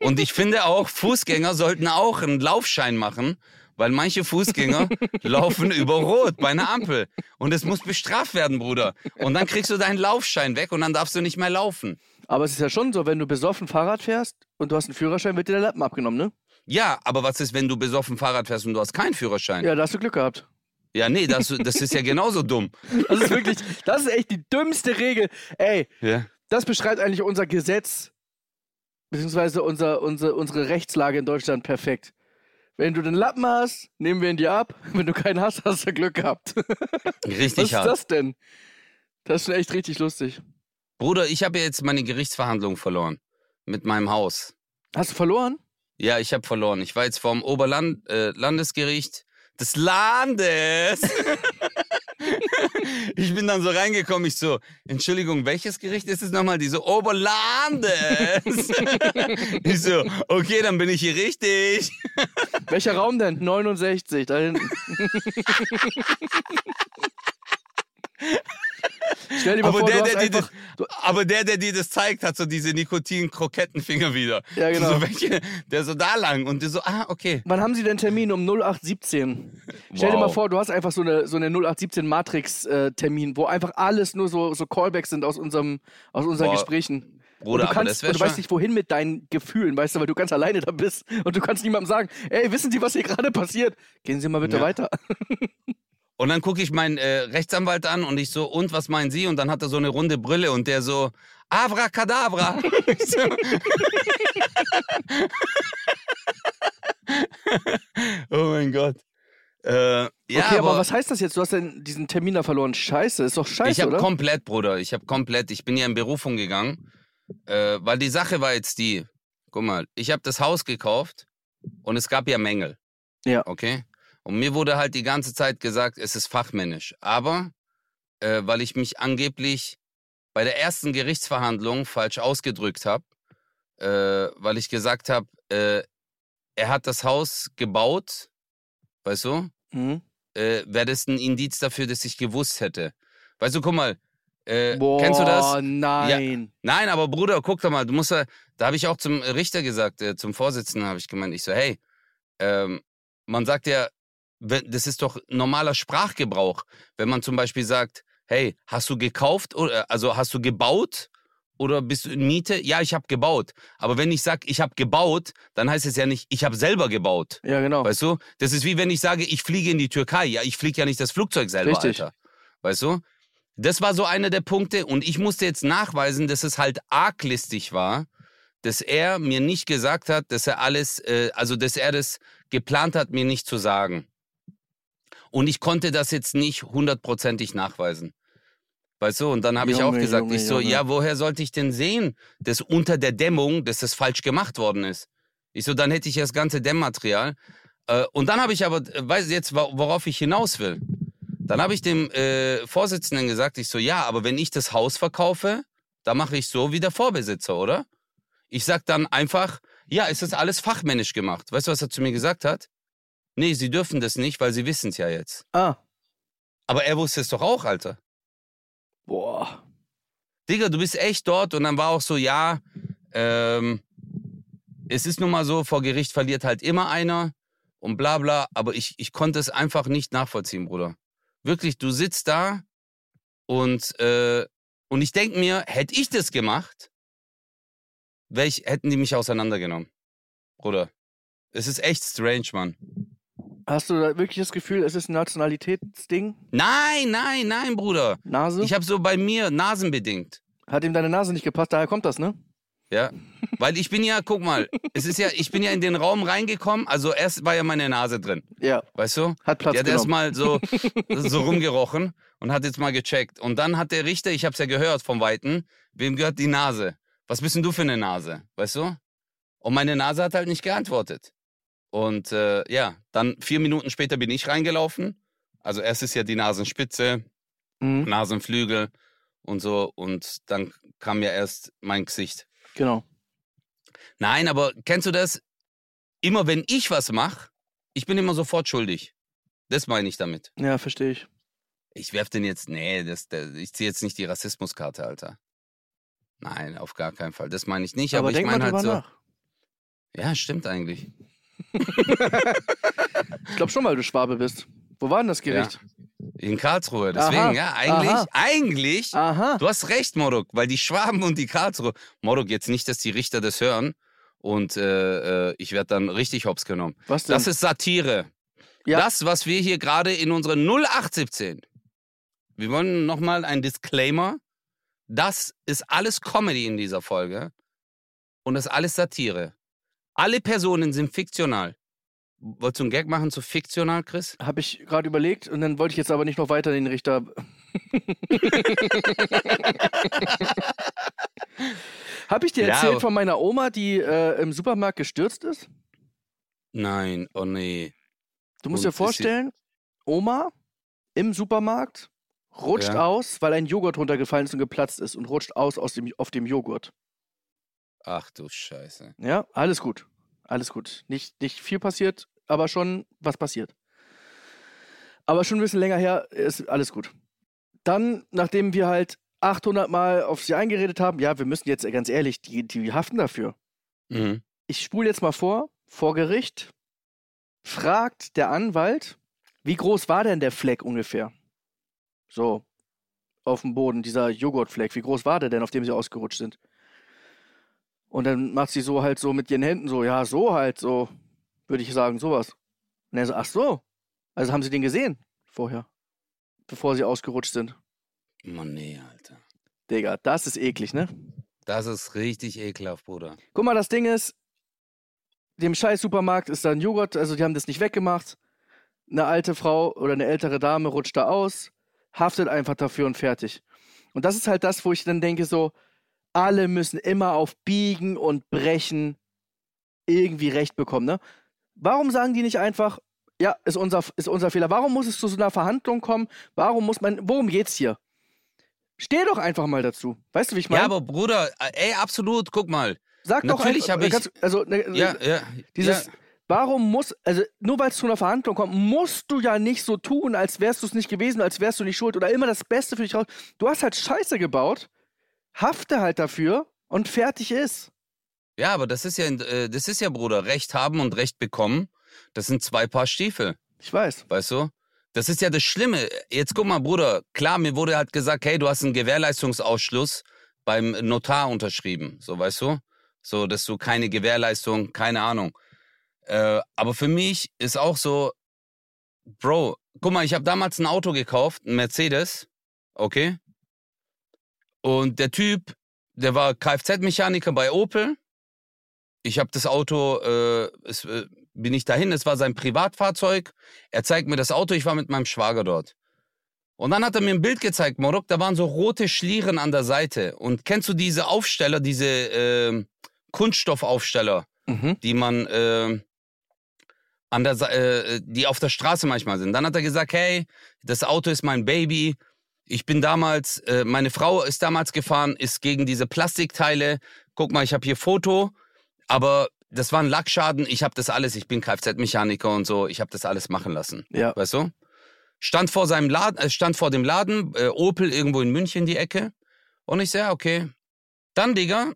Und ich finde auch, Fußgänger sollten auch einen Laufschein machen, weil manche Fußgänger <laughs> laufen über Rot bei einer Ampel. Und es muss bestraft werden, Bruder. Und dann kriegst du deinen Laufschein weg und dann darfst du nicht mehr laufen. Aber es ist ja schon so, wenn du besoffen Fahrrad fährst und du hast einen Führerschein, wird dir der Lappen abgenommen, ne? Ja, aber was ist, wenn du besoffen Fahrrad fährst und du hast keinen Führerschein? Ja, da hast du Glück gehabt. Ja, nee, das, das ist ja <laughs> genauso dumm. Das ist wirklich, das ist echt die dümmste Regel. Ey, Ja. das beschreibt eigentlich unser Gesetz, beziehungsweise unser, unser, unsere Rechtslage in Deutschland perfekt. Wenn du den Lappen hast, nehmen wir ihn dir ab. Wenn du keinen hast, hast du Glück gehabt. <laughs> Richtig Was ist hart. das denn? Das ist schon echt richtig lustig. Bruder, ich habe ja jetzt meine Gerichtsverhandlung verloren. Mit meinem Haus. Hast du verloren? Ja, ich habe verloren. Ich war jetzt vom Oberland äh, des Landes. <laughs> ich bin dann so reingekommen, ich so, Entschuldigung, welches Gericht ist es nochmal? Die so, Oberlandes. <laughs> ich so, okay, dann bin ich hier richtig. Welcher Raum denn? 69, da hinten. <laughs> Stell dir mal Aber vor, der, du hast der, dir das, einfach... Du, aber der, der dir das zeigt, hat so diese Nikotin-Krokettenfinger wieder. Ja, genau. So welche, der so da lang und du so, ah, okay. wann haben sie denn Termin? Um 0817. Stell dir mal Wow. vor, du hast einfach so eine, so eine 0817 Matrix-Termin, wo einfach alles nur so, so Callbacks sind aus, unserem, aus unseren Boah, Gesprächen. Bruder, und du, aber kannst, das und du weißt nicht, wohin mit deinen Gefühlen, weißt du, weil du ganz alleine da bist und du kannst niemandem sagen, ey, wissen Sie, was hier gerade passiert? Gehen Sie mal bitte Ja. weiter. <laughs> Und dann gucke ich meinen äh, Rechtsanwalt an und ich so, und was meinen Sie? Und dann hat er so eine runde Brille und der so, Abracadabra. So, <laughs> oh mein Gott. Äh, ja, okay, aber, was heißt das jetzt? Du hast denn diesen Termin da verloren. Scheiße, ist doch scheiße, ich habe komplett, Bruder, ich habe komplett, ich bin ja in Berufung gegangen, äh, weil die Sache war jetzt die, guck mal, ich habe das Haus gekauft und es gab ja Mängel. Ja. Okay? Und mir wurde halt die ganze Zeit gesagt, es ist fachmännisch. Aber äh, weil ich mich angeblich bei der ersten Gerichtsverhandlung falsch ausgedrückt habe, äh, weil ich gesagt habe, äh, er hat das Haus gebaut, weißt du, Mhm. äh, wäre das ein Indiz dafür, dass ich gewusst hätte. Weißt du, guck mal, äh, Boah, kennst du das? nein. Nein, aber Bruder, guck doch mal, du musst ja, da habe ich auch zum Richter gesagt, äh, zum Vorsitzenden habe ich gemeint, ich so, hey, ähm, man sagt ja, das ist doch normaler Sprachgebrauch, wenn man zum Beispiel sagt, hey, hast du gekauft oder also hast du gebaut oder bist du in Miete? Ja, ich habe gebaut. Aber wenn ich sage, ich habe gebaut, dann heißt es ja nicht, ich habe selber gebaut. Ja, genau. Weißt du? Das ist wie wenn ich sage, ich fliege in die Türkei. Ja, ich fliege ja nicht das Flugzeug selber, Richtig. Alter. Weißt du? Das war so einer der Punkte und ich musste jetzt nachweisen, dass es halt arglistig war, dass er mir nicht gesagt hat, dass er alles, äh, also dass er das geplant hat, mir nicht zu sagen. Und ich konnte das jetzt nicht hundertprozentig nachweisen. Weißt du, und dann habe ich auch gesagt, Junge, ich so, Junge. ja, woher sollte ich denn sehen, dass unter der Dämmung, dass das falsch gemacht worden ist? Ich so, dann hätte ich ja das ganze Dämmmaterial. Äh, und dann habe ich aber, äh, weißt du jetzt, worauf ich hinaus will? Dann habe ich dem äh, Vorsitzenden gesagt, ich so, ja, aber wenn ich das Haus verkaufe, dann mache ich so wie der Vorbesitzer, oder? Ich sag dann einfach, ja, es ist alles fachmännisch gemacht. Weißt du, was er zu mir gesagt hat? Nee, sie dürfen das nicht, weil sie wissen es ja jetzt. Ah, Aber er wusste es doch auch, Alter. boah. Digga, du bist echt dort und dann war auch so, ja, ähm, es ist nun mal so, vor Gericht verliert halt immer einer und bla bla, aber ich, ich konnte es einfach nicht nachvollziehen, Bruder. Wirklich, du sitzt da und, äh, und ich denke mir, hätte ich das gemacht, wär ich, hätten die mich auseinandergenommen. Bruder. Es ist echt strange, Mann. Hast du da wirklich das Gefühl, es ist ein Nationalitätsding? Nein, nein, nein, Bruder. Nase? Ich habe so bei mir nasenbedingt. Hat ihm deine Nase nicht gepasst, daher kommt das, ne? Ja, weil ich bin ja, guck mal, es ist ja, ich bin ja in den Raum reingekommen, also erst war ja meine Nase drin, Ja, weißt du? hat Platz Die hat erstmal so, <laughs> so rumgerochen und hat jetzt mal gecheckt. Und dann hat der Richter, ich hab's ja gehört vom Weiten, wem gehört die Nase? Was bist denn du für eine Nase, weißt du? Und meine Nase hat halt nicht geantwortet. Und äh, ja, dann vier Minuten später bin ich reingelaufen. Also erst ist ja die Nasenspitze, Mhm. Nasenflügel und so. Und dann kam ja erst mein Gesicht. Genau. Nein, aber kennst du das? Immer wenn ich was mache, ich bin immer sofort schuldig. Das meine ich damit. Ja, verstehe ich. Ich werf den jetzt, nee, das, das, ich ziehe jetzt nicht die Rassismuskarte, Alter. Nein, auf gar keinen Fall. Das meine ich nicht, aber, Aber, ich meine halt so. nach. Ja, stimmt eigentlich. Ich glaube schon, weil du Schwabe bist. Wo war denn das Gericht? In Karlsruhe. Deswegen, Aha, ja, eigentlich, aha. eigentlich, Aha. du hast recht, Morok, weil die Schwaben und die Karlsruhe. Morok, jetzt nicht, dass die Richter das hören und äh, äh, ich werde dann richtig hops genommen. Was denn? Das ist Satire. Ja. Das, was wir hier gerade in unsere 0817, wir wollen nochmal ein Disclaimer. Das ist alles Comedy in dieser Folge und das ist alles Satire. Alle Personen sind fiktional. Wolltest du einen Gag machen zu fiktional, Chris? Habe ich gerade überlegt und dann wollte ich jetzt aber nicht noch weiter den Richter. <laughs> Habe ich dir Ja, erzählt von meiner Oma, die äh, im Supermarkt gestürzt ist? Nein, oh nee. Du musst Und dir vorstellen, Oma im Supermarkt rutscht Ja. aus, weil ein Joghurt runtergefallen ist und geplatzt ist und rutscht aus, aus dem, auf dem Joghurt. Ach du Scheiße. Ja, alles gut. Alles gut. Nicht, nicht viel passiert, aber schon was passiert. Aber schon ein bisschen länger her ist alles gut. Dann, nachdem wir halt 800 Mal auf sie eingeredet haben, ja, wir müssen jetzt ganz ehrlich, die, die haften dafür. Mhm. Ich spule jetzt mal vor, vor Gericht fragt der Anwalt, wie groß war denn der Fleck ungefähr? So, auf dem Boden, dieser Joghurtfleck, wie groß war der denn, auf dem sie ausgerutscht sind? Und dann macht sie so halt so mit ihren Händen so, ja, so halt, so, würde ich sagen, sowas. Und er so, ach so, also haben sie den gesehen vorher, bevor sie ausgerutscht sind. Mann, nee, Alter. Digga, das ist eklig, ne? Das ist richtig ekelhaft, Bruder. Guck mal, das Ding ist, dem scheiß Supermarkt ist da ein Joghurt, also die haben das nicht weggemacht. Eine alte Frau oder eine ältere Dame rutscht da aus, haftet einfach dafür und fertig. Und das ist halt das, wo ich dann denke, so, alle müssen immer auf Biegen und Brechen irgendwie Recht bekommen, ne? Warum sagen die nicht einfach, ja, ist unser, ist unser Fehler? Warum muss es zu so einer Verhandlung kommen? Warum muss man, worum geht's hier? Steh doch einfach mal dazu. Weißt du, wie ich meine? Ja, aber Bruder, äh, ey, absolut, guck mal. Sag doch natürlich einfach, hab ich- also, ne, Ja, ja. dieses, ja. warum muss, also nur weil es zu einer Verhandlung kommt, musst du ja nicht so tun, als wärst du es nicht gewesen, als wärst du nicht schuld oder immer das Beste für dich raus. Du hast halt Scheiße gebaut, hafte halt dafür und fertig ist. Ja, aber das ist ja, äh, das ist ja, Bruder, Recht haben und Recht bekommen. Das sind zwei Paar Stiefel, Ich weiß. weißt du? Das ist ja das Schlimme. Jetzt guck mal, Bruder, klar, mir wurde halt gesagt, hey, du hast einen Gewährleistungsausschluss beim Notar unterschrieben, so, weißt du? So, dass du keine Gewährleistung, keine Ahnung. Äh, aber für mich ist auch so, Bro, guck mal, ich habe damals ein Auto gekauft, ein Mercedes, okay? Und der Typ, der war Kfz-Mechaniker bei Opel. Ich habe das Auto, äh, es, äh, bin ich dahin, es war sein Privatfahrzeug. Er zeigt mir das Auto, ich war mit meinem Schwager dort. Und dann hat er mir ein Bild gezeigt, Morok, da waren so rote Schlieren an der Seite. Und kennst du diese Aufsteller, diese äh, Kunststoffaufsteller, Mhm. die man äh, an der, äh, die auf der Straße manchmal sind. Dann hat er gesagt, hey, das Auto ist mein Baby. Ich bin damals, äh, meine Frau ist damals gefahren, ist gegen diese Plastikteile. Guck mal, ich habe hier Foto, aber das war ein Lackschaden. Ich habe das alles. Ich bin Kfz-Mechaniker und so. Ich habe das alles machen lassen. Ja. Weißt du? Stand vor seinem Laden, äh, stand vor dem Laden, äh, Opel irgendwo in München die Ecke. Und ich sag, okay. Dann, Digga,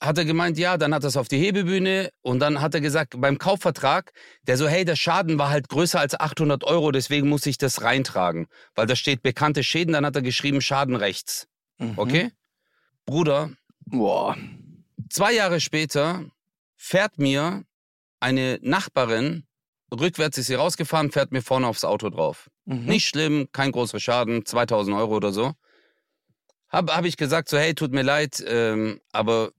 hat er gemeint, ja, dann hat er es auf die Hebebühne und dann hat er gesagt, beim Kaufvertrag, der so, hey, der Schaden war halt größer als 800 Euro, deswegen muss ich das reintragen, weil da steht bekannte Schäden, dann hat er geschrieben Schaden rechts. Mhm. Okay? Bruder, Boah. zwei Jahre später fährt mir eine Nachbarin, rückwärts ist sie rausgefahren, fährt mir vorne aufs Auto drauf. Mhm. Nicht schlimm, kein großer Schaden, 2000 Euro oder so. Habe hab ich gesagt, so, hey, tut mir leid, ähm, aber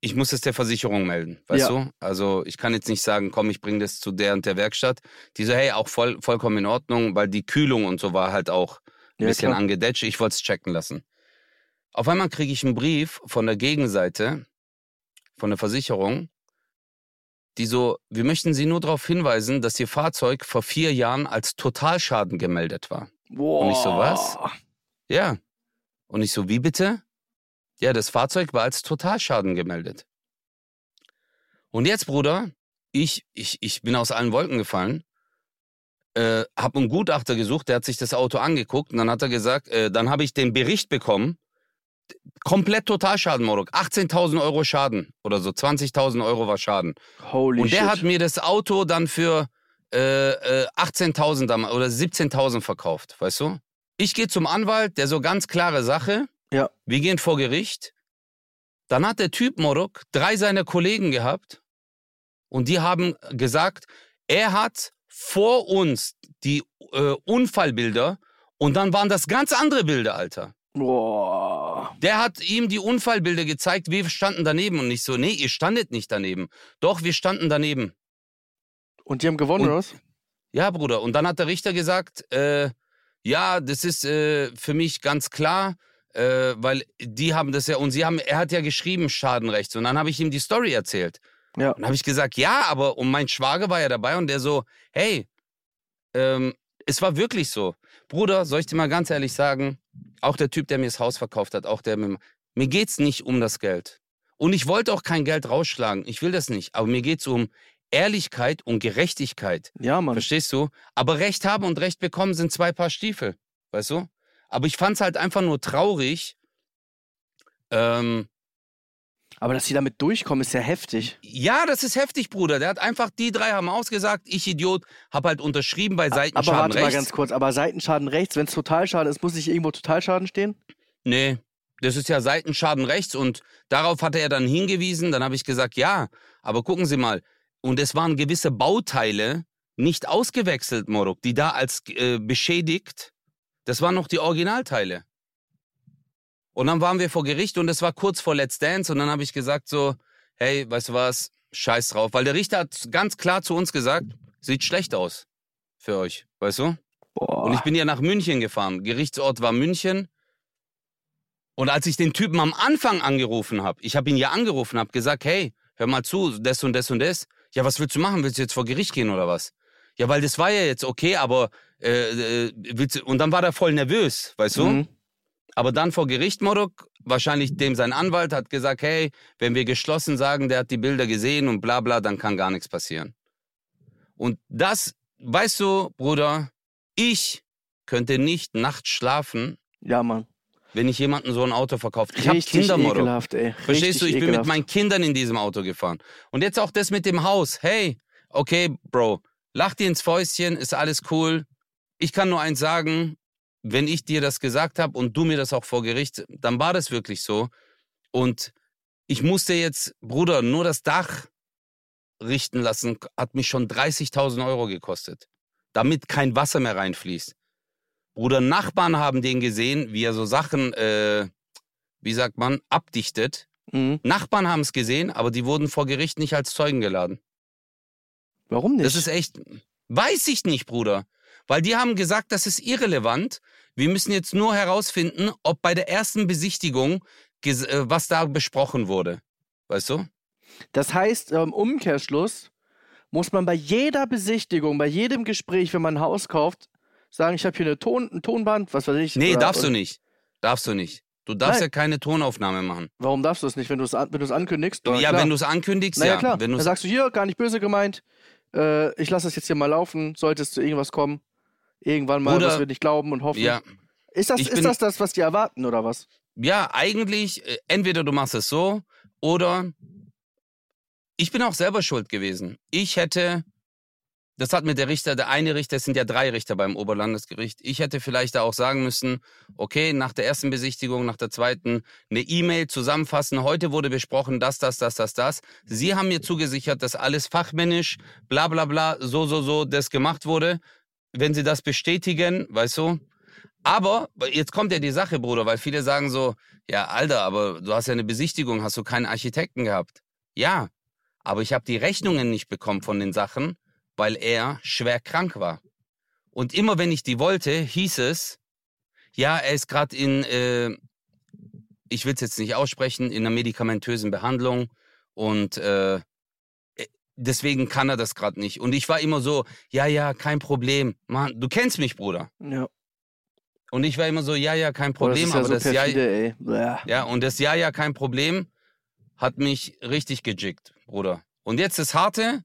ich muss es der Versicherung melden, weißt Ja. du? Also ich kann jetzt nicht sagen, komm, ich bringe das zu der und der Werkstatt. Die so, hey, auch voll, vollkommen in Ordnung, weil die Kühlung und so war halt auch ein Ja, bisschen klar. angedetscht. Ich wollte es checken lassen. Auf einmal kriege ich einen Brief von der Gegenseite, von der Versicherung, die so, wir möchten Sie nur darauf hinweisen, dass Ihr Fahrzeug vor vier Jahren als Totalschaden gemeldet war. Boah. Und ich so, was? Ja. Und ich so, wie bitte? Ja, das Fahrzeug war als Totalschaden gemeldet. Und jetzt, Bruder, ich, ich, ich bin aus allen Wolken gefallen, äh, habe einen Gutachter gesucht, der hat sich das Auto angeguckt und dann hat er gesagt, äh, dann habe ich den Bericht bekommen, komplett Totalschaden, Morok, 18.000 Euro Schaden oder so, 20.000 Euro war Schaden. Holy Und der shit. hat mir das Auto dann für äh, äh, 18.000 damals oder 17.000 verkauft, weißt du? Ich gehe zum Anwalt, der so ganz klare Sache. Ja. Wir gehen vor Gericht. Dann hat der Typ Morok drei seiner Kollegen gehabt und die haben gesagt, er hat vor uns die äh, Unfallbilder und dann waren das ganz andere Bilder, Alter. Boah. Der hat ihm die Unfallbilder gezeigt, wir standen daneben und nicht so, nee, ihr standet nicht daneben. Doch, wir standen daneben. Und die haben gewonnen, Und- oder was? Ja, Bruder. Und dann hat der Richter gesagt, äh, ja, das ist äh, für mich ganz klar, äh, weil die haben das ja, und sie haben, er hat ja geschrieben Schadenrechts. Und dann habe ich ihm die Story erzählt. Ja. Und habe ich gesagt, ja, aber, und mein Schwager war ja dabei und der so, hey, ähm, es war wirklich so. Bruder, soll ich dir mal ganz ehrlich sagen, auch der Typ, der mir das Haus verkauft hat, auch der, mir mir geht's nicht um das Geld. Und ich wollte auch kein Geld rausschlagen. Ich will das nicht. Aber mir geht's um Ehrlichkeit und Gerechtigkeit. Ja, Mann. Verstehst du? Aber Recht haben und Recht bekommen sind zwei Paar Stiefel. Weißt du? Aber ich fand's halt einfach nur traurig. Ähm, Aber dass die damit durchkommen, ist ja heftig. ja, das ist heftig, Bruder. Der hat einfach, die drei haben ausgesagt, ich Idiot, hab halt unterschrieben bei Aber Seitenschaden warte mal rechts. ganz kurz, aber Seitenschaden rechts, wenn es Totalschaden ist, muss nicht irgendwo Totalschaden stehen? Nee, das ist ja Seitenschaden rechts und darauf hatte er dann hingewiesen. Dann habe ich gesagt, ja, aber gucken Sie mal. Und es waren gewisse Bauteile nicht ausgewechselt, Morok, die da als äh, beschädigt, das waren noch die Originalteile. Und dann waren wir vor Gericht und es war kurz vor Let's Dance und dann habe ich gesagt so, hey, weißt du was, scheiß drauf. Weil der Richter hat ganz klar zu uns gesagt, sieht schlecht aus für euch, weißt du? Boah. Und ich bin ja nach München gefahren. Gerichtsort war München. Und als ich den Typen am Anfang angerufen habe, ich habe ihn ja angerufen, habe gesagt, hey, hör mal zu, das und das und das. Ja, was willst du machen? Willst du jetzt vor Gericht gehen oder was? Ja, weil das war ja jetzt okay, aber äh, äh, du, und dann war er voll nervös, weißt du? Mhm. Aber dann vor Gericht, Morok, wahrscheinlich dem sein Anwalt hat gesagt, hey, wenn wir geschlossen sagen, der hat die Bilder gesehen und bla bla, dann kann gar nichts passieren. Und das, weißt du, Bruder, ich könnte nicht nachts schlafen, Ja, Mann. wenn ich jemanden so ein Auto verkauft. Ich habe Kinder, Morok. ekelhaft, ey. Verstehst du, ich bin mit ekelhaft. meinen Kindern in diesem Auto gefahren. Und jetzt auch das mit dem Haus. Hey, okay, Bro, lach dir ins Fäustchen, ist alles cool. Ich kann nur eins sagen, wenn ich dir das gesagt habe und du mir das auch vor Gericht, dann war das wirklich so. Und ich musste jetzt, Bruder, nur das Dach richten lassen, hat mich schon 30.000 Euro gekostet, damit kein Wasser mehr reinfließt. Bruder, Nachbarn haben den gesehen, wie er so Sachen, äh, wie sagt man, abdichtet. Mhm. Nachbarn haben es gesehen, aber die wurden vor Gericht nicht als Zeugen geladen. Warum nicht? Das ist echt, weiß ich nicht, Bruder. Weil die haben gesagt, das ist irrelevant. Wir müssen jetzt nur herausfinden, ob bei der ersten Besichtigung, äh, was da besprochen wurde. Weißt du? Das heißt, im Umkehrschluss muss man bei jeder Besichtigung, bei jedem Gespräch, wenn man ein Haus kauft, sagen, ich habe hier eine Ton, ein Tonband, was weiß ich. Nee, oder- darfst du oder- nicht. Darfst du nicht. Du darfst Nein. ja keine Tonaufnahme machen. Warum darfst du es nicht, wenn du es an, wenn ankündigst? ja, klar. wenn du es ankündigst, Naja, ja. klar. Wenn Dann sagst du hier, gar nicht böse gemeint. Äh, ich lasse das jetzt hier mal laufen. Sollte es zu irgendwas kommen, irgendwann mal, Bruder, was wir nicht glauben und hoffen. ja, Ist, das, ich ist das das, was die erwarten, oder was? ja, eigentlich, äh, entweder du machst es so oder ich bin auch selber schuld gewesen. Ich hätte, das hat mir der Richter, der eine Richter, es sind ja drei Richter beim Oberlandesgericht, ich hätte vielleicht da auch sagen müssen, okay, nach der ersten Besichtigung, nach der zweiten, eine E-Mail zusammenfassen, heute wurde besprochen, das, das, das, das, das. Sie haben mir zugesichert, dass alles fachmännisch, bla bla bla, so, so, so, das gemacht wurde. Wenn Sie das bestätigen, weißt du, aber jetzt kommt ja die Sache, Bruder, weil viele sagen so, ja, Alter, aber du hast ja eine Besichtigung, hast du keinen Architekten gehabt? Ja, aber ich habe die Rechnungen nicht bekommen von den Sachen, weil er schwer krank war. Und immer wenn ich die wollte, hieß es, ja, er ist gerade in, äh, ich will es jetzt nicht aussprechen, in einer medikamentösen Behandlung und äh, deswegen kann er das gerade nicht. Und ich war immer so, ja, ja, kein Problem. Mann, du kennst mich, Bruder. Ja. Und ich war immer so, ja, ja, kein Boah, Problem. das ist ja aber so das ja, perfide. Bäh. ja, und das ja, ja, kein Problem hat mich richtig gejickt, Bruder. Und jetzt das Harte,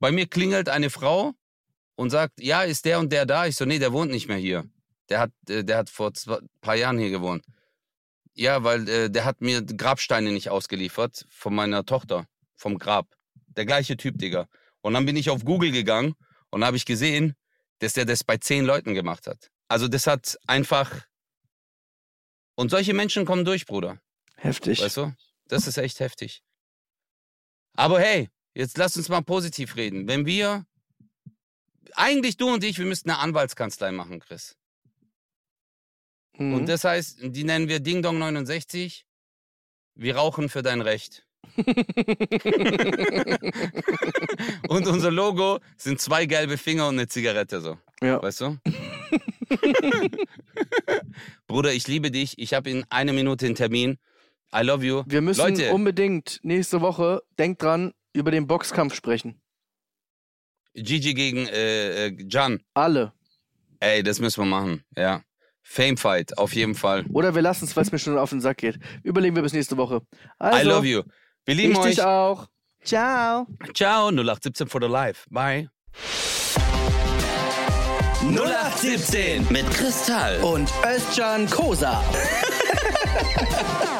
bei mir klingelt eine Frau und sagt, ja, ist der und der da? Ich so, nee, der wohnt nicht mehr hier. Der hat, äh, der hat vor zwei, paar Jahren hier gewohnt. Ja, weil äh, der hat mir Grabsteine nicht ausgeliefert von meiner Tochter, vom Grab. Der gleiche Typ, Digga. Und dann bin ich auf Google gegangen und habe ich gesehen, dass der das bei zehn Leuten gemacht hat. Also das hat einfach... Und solche Menschen kommen durch, Bruder. Heftig. Weißt du? Das ist echt heftig. Aber hey, jetzt lass uns mal positiv reden. Wenn wir, eigentlich du und ich, wir müssten eine Anwaltskanzlei machen, Chris. Mhm. Und das heißt, die nennen wir Ding Dong 69. Wir rauchen für dein Recht. <laughs> und unser Logo sind zwei gelbe Finger und eine Zigarette so. ja. Weißt du? <laughs> Bruder, ich liebe dich. Ich habe in einer Minute einen Termin. I love you. Wir müssen Leute, unbedingt nächste Woche, denkt dran, über den Boxkampf sprechen. Gigi gegen äh, äh, Jan. Alle. Ey, das müssen wir machen. Ja. Fame Fight, auf jeden Fall. Oder wir lassen es, weil es mir schon auf den Sack geht. Überlegen wir bis nächste Woche. Also, I love you. Wir lieben ich euch. dich auch. Ciao. Ciao, 0817 for the life. Bye. 0817 mit Kristall. Und Özcan Kosa. <laughs>